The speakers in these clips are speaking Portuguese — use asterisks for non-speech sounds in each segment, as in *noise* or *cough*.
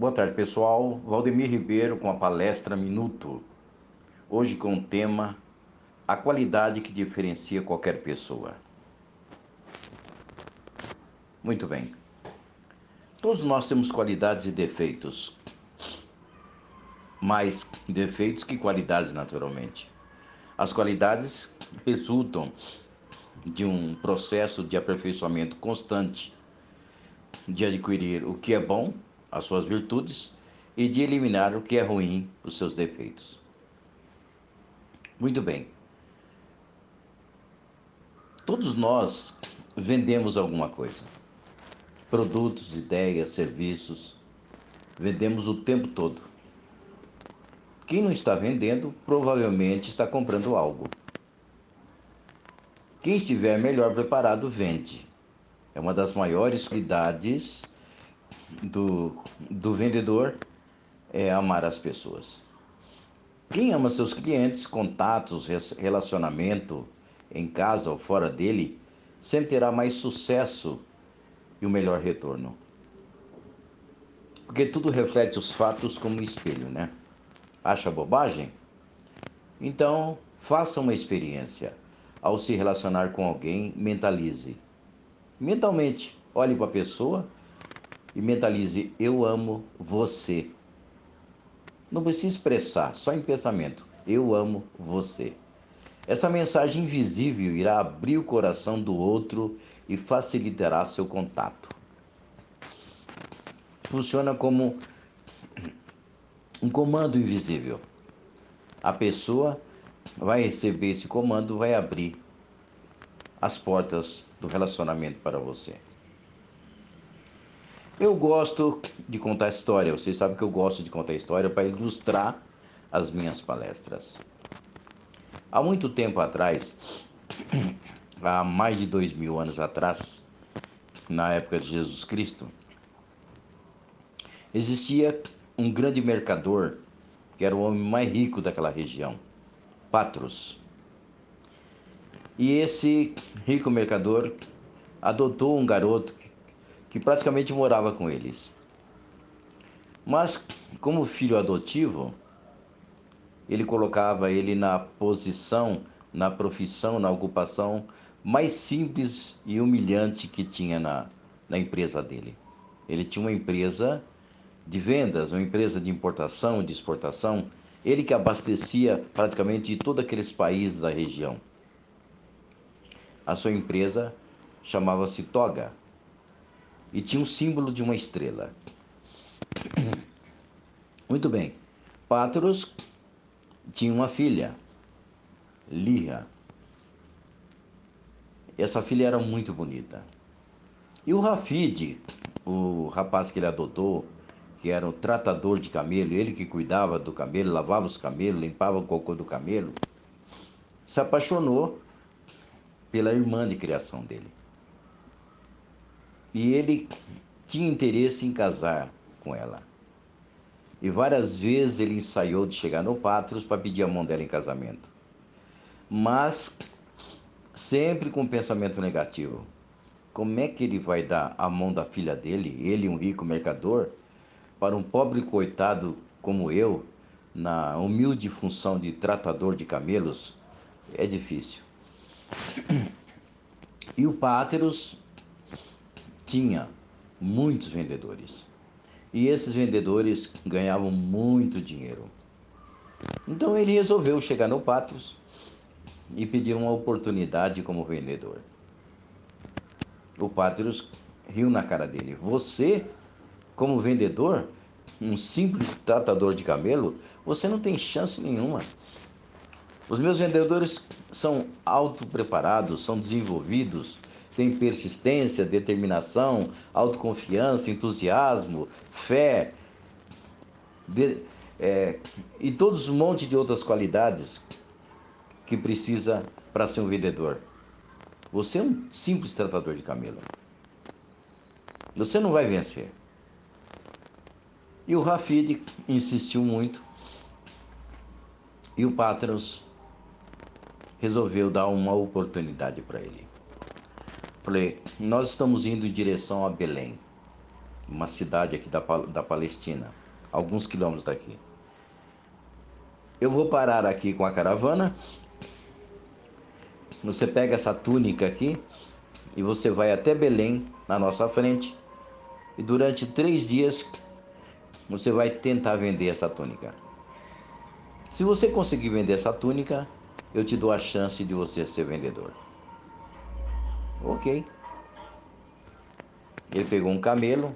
Boa tarde, pessoal. Valdemir Ribeiro com a palestra Minuto. Hoje com o tema A qualidade que diferencia qualquer pessoa. Muito bem. Todos nós temos qualidades e defeitos. Mais defeitos que qualidades, naturalmente. As qualidades resultam de um processo de aperfeiçoamento constante, de adquirir o que é bom, as suas virtudes, e de eliminar o que é ruim, os seus defeitos. Muito bem. Todos nós vendemos alguma coisa. Produtos, ideias, serviços. Vendemos o tempo todo. Quem não está vendendo provavelmente está comprando algo. Quem estiver melhor preparado vende. É uma das maiores qualidades do, do vendedor é amar as pessoas. Quem ama seus clientes, contatos, relacionamento em casa ou fora dele, sempre terá mais sucesso e o melhor retorno. Porque tudo reflete os fatos como um espelho, né? Acha bobagem? Então, faça uma experiência ao se relacionar com alguém, mentalize. Mentalmente, olhe para a pessoa e mentalize: Eu amo você. Não precisa expressar, só em pensamento: Eu amo você. Essa mensagem invisível irá abrir o coração do outro e facilitará seu contato. Funciona como um comando invisível. A pessoa vai receber esse comando, vai abrir as portas do relacionamento para você. Eu gosto de contar história. Vocês sabem que eu gosto de contar história para ilustrar as minhas palestras. Há muito tempo atrás, *clears throat* há mais de dois mil anos atrás, na época de Jesus Cristo, existia um grande mercador que era o homem mais rico daquela região Patros. E esse rico mercador adotou um garoto que praticamente morava com eles. Mas, como filho adotivo, ele colocava ele na posição, na profissão, na ocupação mais simples e humilhante que tinha na, na empresa dele. Ele tinha uma empresa de vendas, uma empresa de importação, de exportação, ele que abastecia praticamente todos aqueles países da região. A sua empresa chamava-se Toga e tinha um símbolo de uma estrela. *clears throat* Muito bem. Patros tinha uma filha, Lia. Essa filha era muito bonita. E o Rafid, o rapaz que ele adotou, que era o tratador de camelo, ele que cuidava do camelo, lavava os camelos, limpava o cocô do camelo, se apaixonou pela irmã de criação dele. E ele tinha interesse em casar com ela. E várias vezes ele ensaiou de chegar no Patros para pedir a mão dela em casamento. Mas sempre com pensamento negativo. Como é que ele vai dar a mão da filha dele, ele um rico mercador, para um pobre coitado como eu, na humilde função de tratador de camelos, é difícil. E o Páteros tinha muitos vendedores. E esses vendedores ganhavam muito dinheiro. Então ele resolveu chegar no Páteros e pedir uma oportunidade como vendedor. O Páteros riu na cara dele. Você como vendedor, um simples tratador de camelo, você não tem chance nenhuma. Os meus vendedores são autopreparados, são desenvolvidos, têm persistência, determinação, autoconfiança, entusiasmo, fé de, é, e todos um monte de outras qualidades que precisa para ser um vendedor. Você é um simples tratador de camelo. Você não vai vencer. E o Rafid insistiu muito. E o Patros resolveu dar uma oportunidade para ele. Falei, nós estamos indo em direção a Belém. uma cidade aqui da, da Palestina, alguns quilômetros daqui. Eu vou parar aqui com a caravana. Você pega essa túnica aqui e você vai até Belém, na nossa frente. E durante três dias você vai tentar vender essa túnica. Se você conseguir vender essa túnica, eu te dou a chance de você ser vendedor. Ok. Ele pegou um camelo,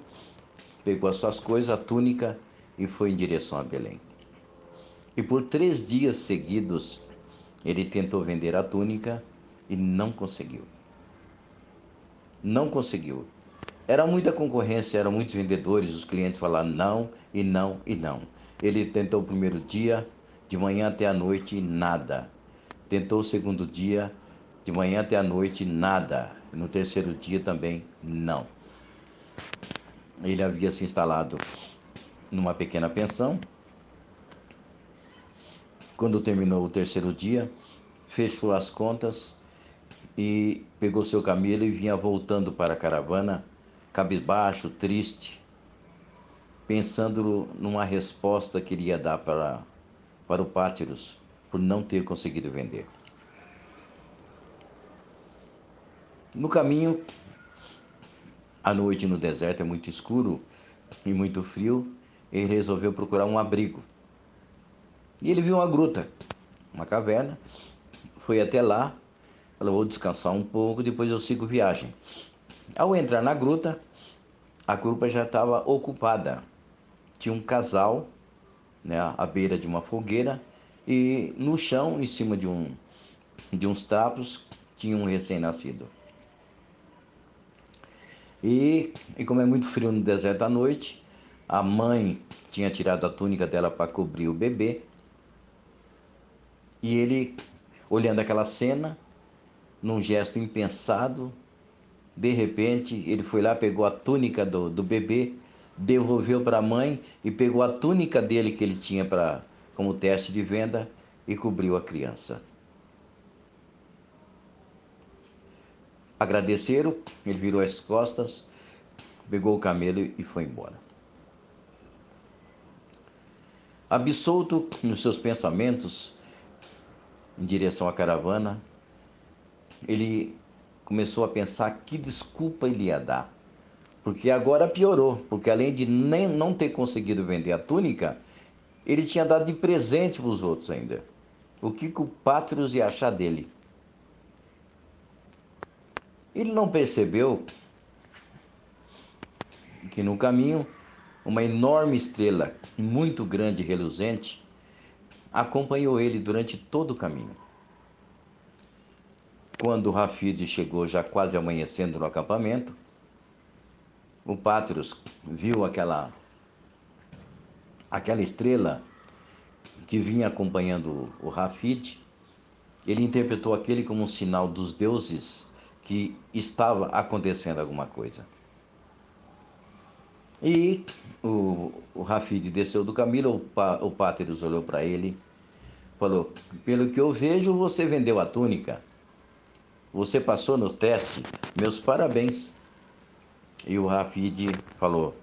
pegou as suas coisas, a túnica e foi em direção a Belém. E por três dias seguidos, ele tentou vender a túnica e não conseguiu. Não conseguiu. Era muita concorrência, eram muitos vendedores, os clientes falaram não e não e não. Ele tentou o primeiro dia, de manhã até a noite, nada. Tentou o segundo dia, de manhã até a noite, nada. No terceiro dia também, não. Ele havia se instalado numa pequena pensão. Quando terminou o terceiro dia, fechou as contas e pegou seu camelo e vinha voltando para a caravana, cabisbaixo, triste, pensando numa resposta que iria dar para, para o Pátiros por não ter conseguido vender. No caminho, à noite no deserto é muito escuro e muito frio, ele resolveu procurar um abrigo. E ele viu uma gruta, uma caverna, foi até lá, falou: vou descansar um pouco, depois eu sigo viagem. Ao entrar na gruta, a gruta já estava ocupada. Tinha um casal né, à beira de uma fogueira e no chão, em cima de, um, de uns trapos, tinha um recém-nascido. E, e como é muito frio no deserto à noite, a mãe tinha tirado a túnica dela para cobrir o bebê. E ele, olhando aquela cena, num gesto impensado, de repente ele foi lá, pegou a túnica do, do bebê, devolveu para a mãe e pegou a túnica dele que ele tinha para como teste de venda e cobriu a criança. Agradeceram, ele virou as costas, pegou o camelo e foi embora. Absolto nos seus pensamentos em direção à caravana, ele começou a pensar que desculpa ele ia dar. Porque agora piorou, porque além de nem, não ter conseguido vender a túnica, ele tinha dado de presente para os outros ainda. O que, que o Pátrios ia achar dele? Ele não percebeu que no caminho uma enorme estrela, muito grande e reluzente, acompanhou ele durante todo o caminho. Quando Rafid chegou já quase amanhecendo no acampamento, o Pátrios viu aquela aquela estrela que vinha acompanhando o Rafid, ele interpretou aquele como um sinal dos deuses que estava acontecendo alguma coisa. E o, o Rafid desceu do camelo, o, o Páteros olhou para ele, falou: Pelo que eu vejo, você vendeu a túnica. Você passou no teste, meus parabéns. E o Rafid falou: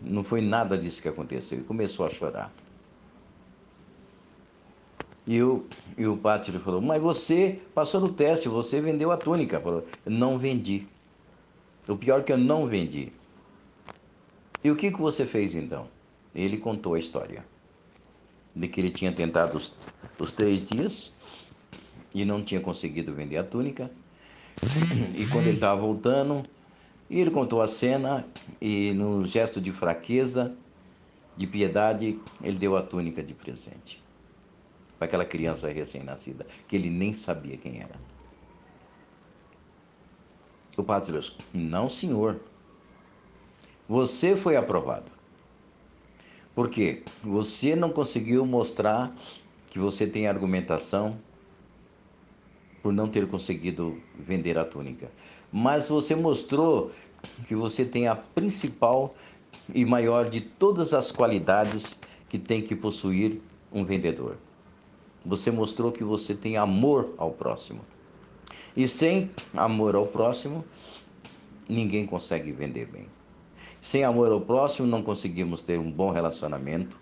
Não foi nada disso que aconteceu. E começou a chorar. E o, e o Pátrio falou: Mas você passou no teste, você vendeu a túnica. Falou: Não vendi. O pior é que eu não vendi. E o que, que você fez então? Ele contou a história de que ele tinha tentado os, os três dias e não tinha conseguido vender a túnica. E quando ele estava voltando, ele contou a cena e, no gesto de fraqueza, de piedade, ele deu a túnica de presente para aquela criança recém-nascida, que ele nem sabia quem era. O padre disse: Não, senhor. Você foi aprovado. Por quê? Você não conseguiu mostrar que você tem argumentação por não ter conseguido vender a túnica. Mas você mostrou que você tem a principal e maior de todas as qualidades que tem que possuir um vendedor. Você mostrou que você tem amor ao próximo. E sem amor ao próximo, ninguém consegue vender bem. Sem amor ao próximo, não conseguimos ter um bom relacionamento,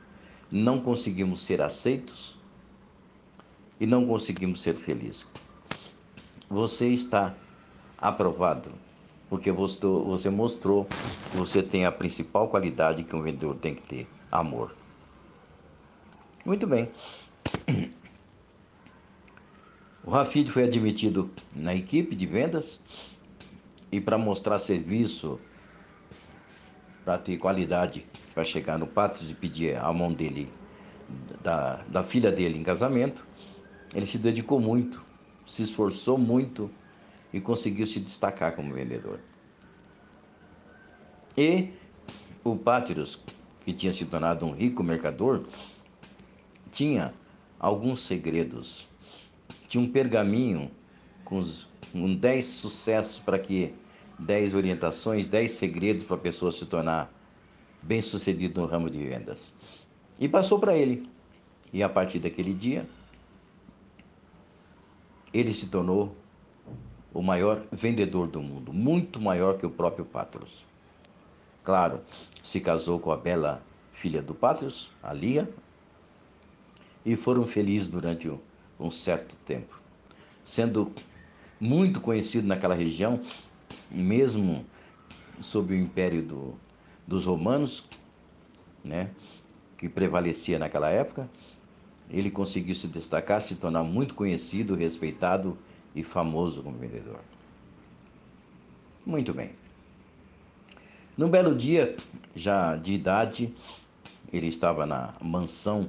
não conseguimos ser aceitos e não conseguimos ser felizes. Você está aprovado porque você mostrou que você tem a principal qualidade que um vendedor tem que ter: amor. Muito bem. O Rafid foi admitido na equipe de vendas e para mostrar serviço, para ter qualidade, para chegar no pátio e pedir a mão dele, da, da filha dele em casamento, ele se dedicou muito, se esforçou muito e conseguiu se destacar como vendedor. E o Pátiros, que tinha se tornado um rico mercador, tinha alguns segredos. Tinha um pergaminho com, os, com 10 sucessos para que 10 orientações, 10 segredos para a pessoa se tornar bem sucedido no ramo de vendas. E passou para ele. E a partir daquele dia, ele se tornou o maior vendedor do mundo, muito maior que o próprio Patros. Claro, se casou com a bela filha do Patros, a Lia, e foram felizes durante um certo tempo. Sendo muito conhecido naquela região, mesmo sob o império do, dos romanos, né, que prevalecia naquela época, ele conseguiu se destacar, se tornar muito conhecido, respeitado e famoso como vendedor. Muito bem. Num belo dia, já de idade, ele estava na mansão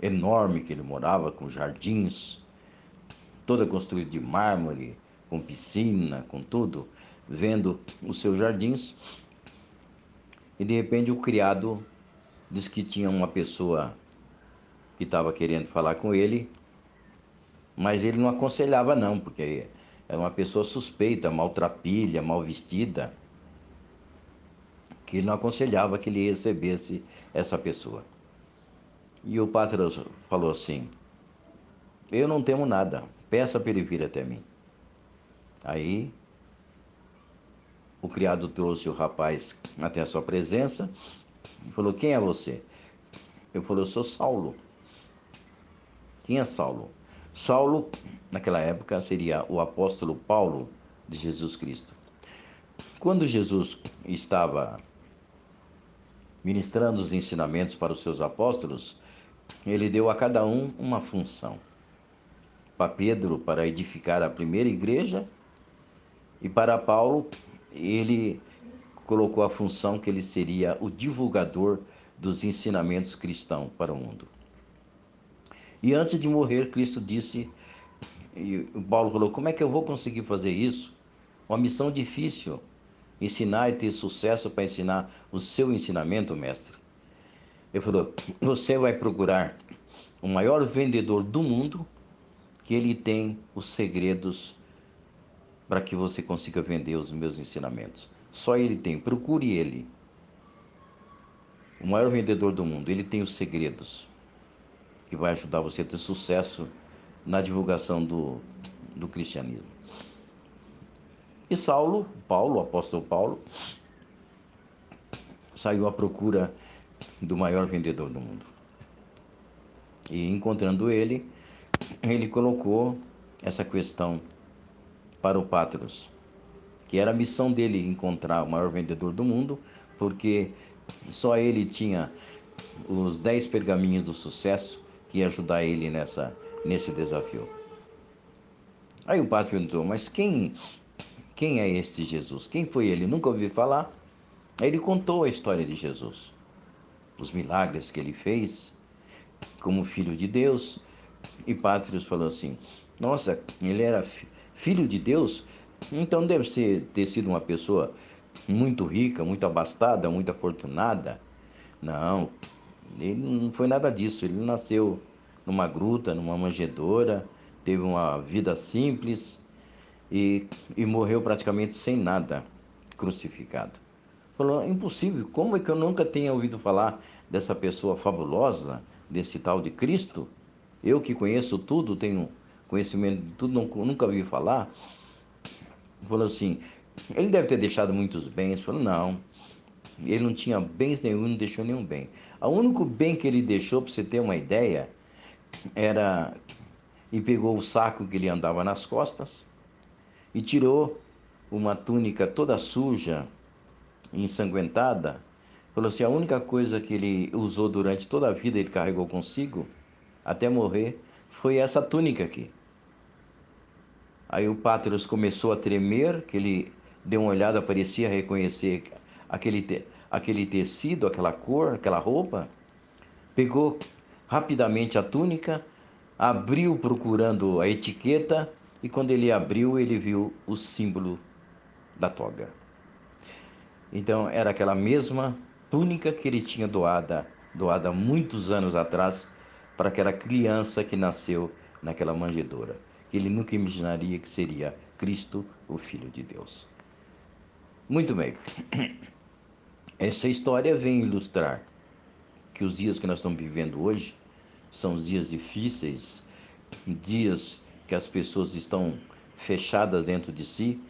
enorme que ele morava, com jardins, toda construída de mármore, com piscina, com tudo, vendo os seus jardins. E de repente o criado disse que tinha uma pessoa que estava querendo falar com ele, mas ele não aconselhava não, porque era uma pessoa suspeita, maltrapilha, mal vestida, que ele não aconselhava que ele recebesse essa pessoa. E o patrão falou assim: Eu não temo nada, peça para ele vir até mim. Aí o criado trouxe o rapaz até a sua presença e falou: Quem é você? Eu falei: Eu sou Saulo. Quem é Saulo? Saulo, naquela época, seria o apóstolo Paulo de Jesus Cristo. Quando Jesus estava ministrando os ensinamentos para os seus apóstolos, ele deu a cada um uma função. Para Pedro, para edificar a primeira igreja, e para Paulo, ele colocou a função que ele seria o divulgador dos ensinamentos cristãos para o mundo. E antes de morrer, Cristo disse, e Paulo falou: Como é que eu vou conseguir fazer isso? Uma missão difícil. Ensinar e ter sucesso para ensinar o seu ensinamento, mestre. Ele falou: Você vai procurar o maior vendedor do mundo, que ele tem os segredos para que você consiga vender os meus ensinamentos. Só ele tem, procure ele. O maior vendedor do mundo, ele tem os segredos que vai ajudar você a ter sucesso na divulgação do, do cristianismo. E Saulo, Paulo, o apóstolo Paulo, saiu à procura do maior vendedor do mundo. E encontrando ele, ele colocou essa questão para o Patros, que era a missão dele encontrar o maior vendedor do mundo, porque só ele tinha os dez pergaminhos do sucesso que ia ajudar ele nessa, nesse desafio. Aí o padre perguntou, mas quem, quem é este Jesus? Quem foi ele? Nunca ouvi falar. Aí ele contou a história de Jesus os milagres que ele fez como filho de Deus. E Pátrios falou assim: Nossa, ele era filho de Deus, então deve ser, ter sido uma pessoa muito rica, muito abastada, muito afortunada. Não, ele não foi nada disso. Ele nasceu numa gruta, numa manjedoura, teve uma vida simples e, e morreu praticamente sem nada, crucificado. Falou, impossível, como é que eu nunca tenha ouvido falar dessa pessoa fabulosa, desse tal de Cristo? Eu que conheço tudo, tenho conhecimento de tudo, nunca vi falar. Falou assim, Ele deve ter deixado muitos bens. Falou, não. Ele não tinha bens nenhum, não deixou nenhum bem. O único bem que ele deixou, para você ter uma ideia, era. E pegou o saco que ele andava nas costas e tirou uma túnica toda suja, ensanguentada. Falou assim: a única coisa que ele usou durante toda a vida, ele carregou consigo, até morrer, foi essa túnica aqui. Aí o Páteros começou a tremer, que ele deu uma olhada, parecia reconhecer aquele, te, aquele tecido, aquela cor, aquela roupa. Pegou rapidamente a túnica, abriu procurando a etiqueta e quando ele abriu, ele viu o símbolo da toga. Então era aquela mesma túnica que ele tinha doada, doada muitos anos atrás para aquela criança que nasceu naquela manjedoura que ele nunca imaginaria que seria Cristo, o Filho de Deus. Muito bem. *coughs* Essa história vem ilustrar que os dias que nós estamos vivendo hoje são dias difíceis, *coughs* dias que as pessoas estão fechadas dentro de si,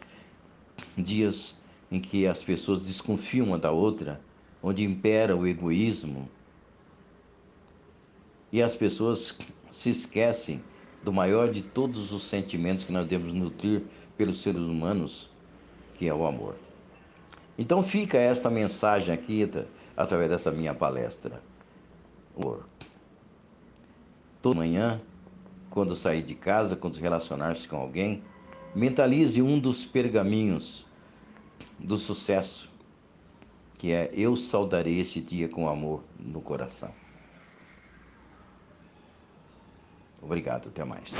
dias em que as pessoas desconfiam uma da outra, onde impera o egoísmo, e as pessoas se esquecem do maior de todos os sentimentos que nós devemos nutrir pelos seres humanos, que é o amor. Então fica esta mensagem aqui através dessa minha palestra. Amor. Toda manhã, quando sair de casa, quando relacionar-se com alguém, mentalize um dos pergaminhos do sucesso, que é eu saudarei este dia com amor no coração. Obrigado, até mais.